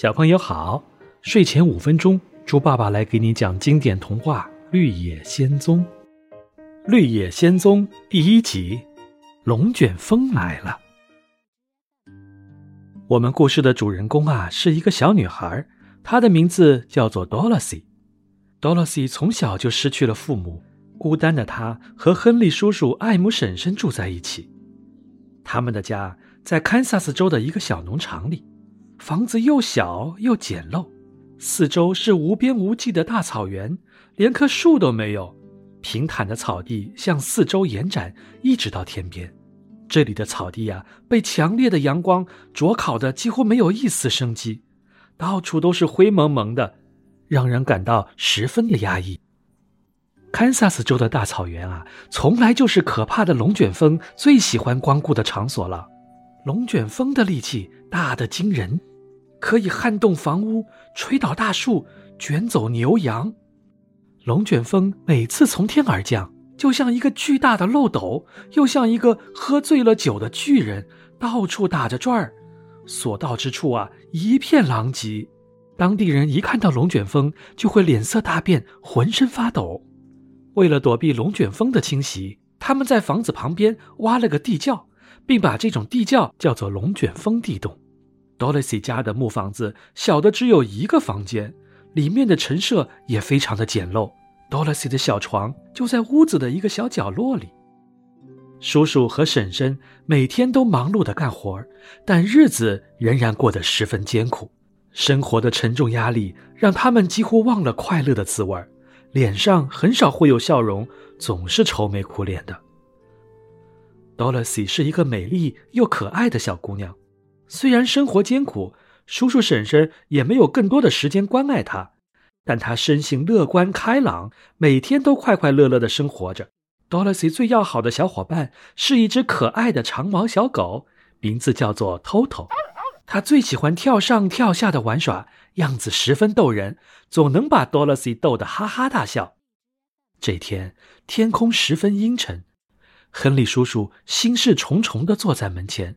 小朋友好，睡前五分钟，猪爸爸来给你讲经典童话《绿野仙踪》。《绿野仙踪》第一集，龙卷风来了。我们故事的主人公啊，是一个小女孩，她的名字叫做 Dorothy。Dorothy 从小就失去了父母，孤单的她和亨利叔叔、艾姆婶婶住在一起。他们的家在堪萨斯州的一个小农场里。房子又小又简陋，四周是无边无际的大草原，连棵树都没有。平坦的草地向四周延展，一直到天边。这里的草地呀，被强烈的阳光灼烤的几乎没有一丝生机，到处都是灰蒙蒙的，让人感到十分的压抑。堪萨斯州的大草原啊，从来就是可怕的龙卷风最喜欢光顾的场所了。龙卷风的力气大得惊人。可以撼动房屋、吹倒大树、卷走牛羊。龙卷风每次从天而降，就像一个巨大的漏斗，又像一个喝醉了酒的巨人，到处打着转儿。所到之处啊，一片狼藉。当地人一看到龙卷风，就会脸色大变，浑身发抖。为了躲避龙卷风的侵袭，他们在房子旁边挖了个地窖，并把这种地窖叫做龙卷风地洞。Dorothy 家的木房子小的只有一个房间，里面的陈设也非常的简陋。Dorothy 的小床就在屋子的一个小角落里。叔叔和婶婶每天都忙碌的干活，但日子仍然过得十分艰苦。生活的沉重压力让他们几乎忘了快乐的滋味，脸上很少会有笑容，总是愁眉苦脸的。Dorothy 是一个美丽又可爱的小姑娘。虽然生活艰苦，叔叔婶婶也没有更多的时间关爱他，但他生性乐观开朗，每天都快快乐乐的生活着。Dorothy 最要好的小伙伴是一只可爱的长毛小狗，名字叫做 Toto。它最喜欢跳上跳下的玩耍，样子十分逗人，总能把 Dorothy 逗得哈哈大笑。这天天空十分阴沉，亨利叔叔心事重重地坐在门前。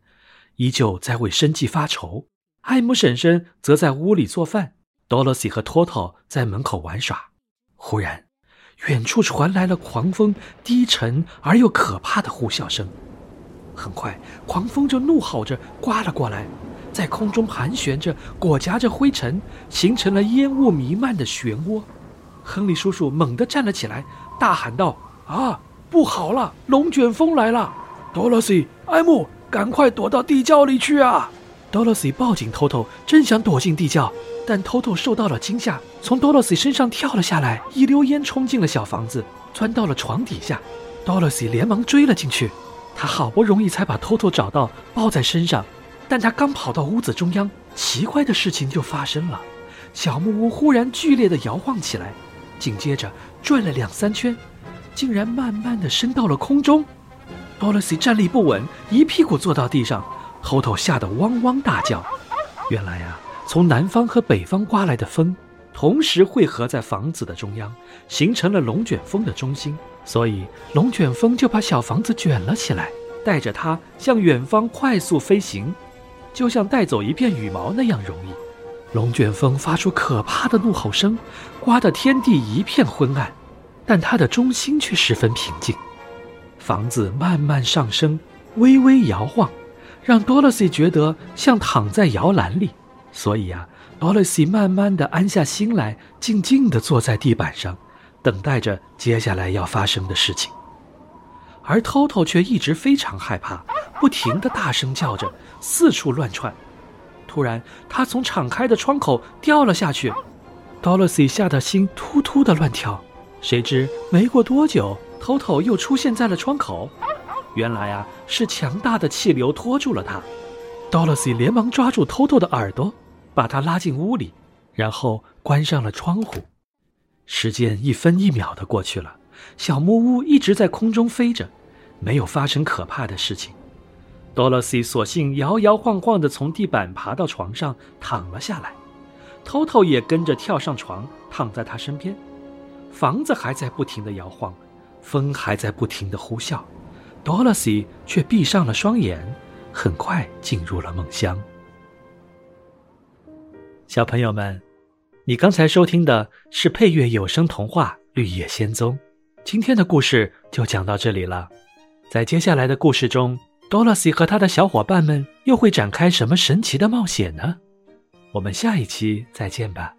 依旧在为生计发愁，艾姆婶婶则在屋里做饭多萝西和托托在门口玩耍。忽然，远处传来了狂风低沉而又可怕的呼啸声。很快，狂风就怒吼着刮了过来，在空中盘旋着，裹夹着灰尘，形成了烟雾弥漫的漩涡。亨利叔叔猛地站了起来，大喊道：“啊，不好了，龙卷风来了多萝西艾姆。赶快躲到地窖里去啊！Dorothy 抱紧 Toto，正想躲进地窖，但 Toto 受到了惊吓，从 Dorothy 身上跳了下来，一溜烟冲进了小房子，钻到了床底下。Dorothy 连忙追了进去，他好不容易才把 Toto 找到，抱在身上。但他刚跑到屋子中央，奇怪的事情就发生了：小木屋忽然剧烈的摇晃起来，紧接着转了两三圈，竟然慢慢的升到了空中。Policy 站立不稳，一屁股坐到地上，偷偷吓得汪汪大叫。原来啊，从南方和北方刮来的风，同时汇合在房子的中央，形成了龙卷风的中心，所以龙卷风就把小房子卷了起来，带着它向远方快速飞行，就像带走一片羽毛那样容易。龙卷风发出可怕的怒吼声，刮得天地一片昏暗，但它的中心却十分平静。房子慢慢上升，微微摇晃，让 Dorothy 觉得像躺在摇篮里。所以啊，Dorothy 慢慢的安下心来，静静地坐在地板上，等待着接下来要发生的事情。而 Toto 却一直非常害怕，不停地大声叫着，四处乱窜。突然，他从敞开的窗口掉了下去，Dorothy 吓得心突突的乱跳。谁知没过多久。偷偷又出现在了窗口，原来啊是强大的气流拖住了他。Dorothy 连忙抓住偷偷的耳朵，把他拉进屋里，然后关上了窗户。时间一分一秒的过去了，小木屋一直在空中飞着，没有发生可怕的事情。Dorothy 索性摇摇晃晃的从地板爬到床上躺了下来，偷偷也跟着跳上床躺在他身边。房子还在不停的摇晃。风还在不停的呼啸，Dorothy 却闭上了双眼，很快进入了梦乡。小朋友们，你刚才收听的是配乐有声童话《绿野仙踪》。今天的故事就讲到这里了。在接下来的故事中，Dorothy 和他的小伙伴们又会展开什么神奇的冒险呢？我们下一期再见吧。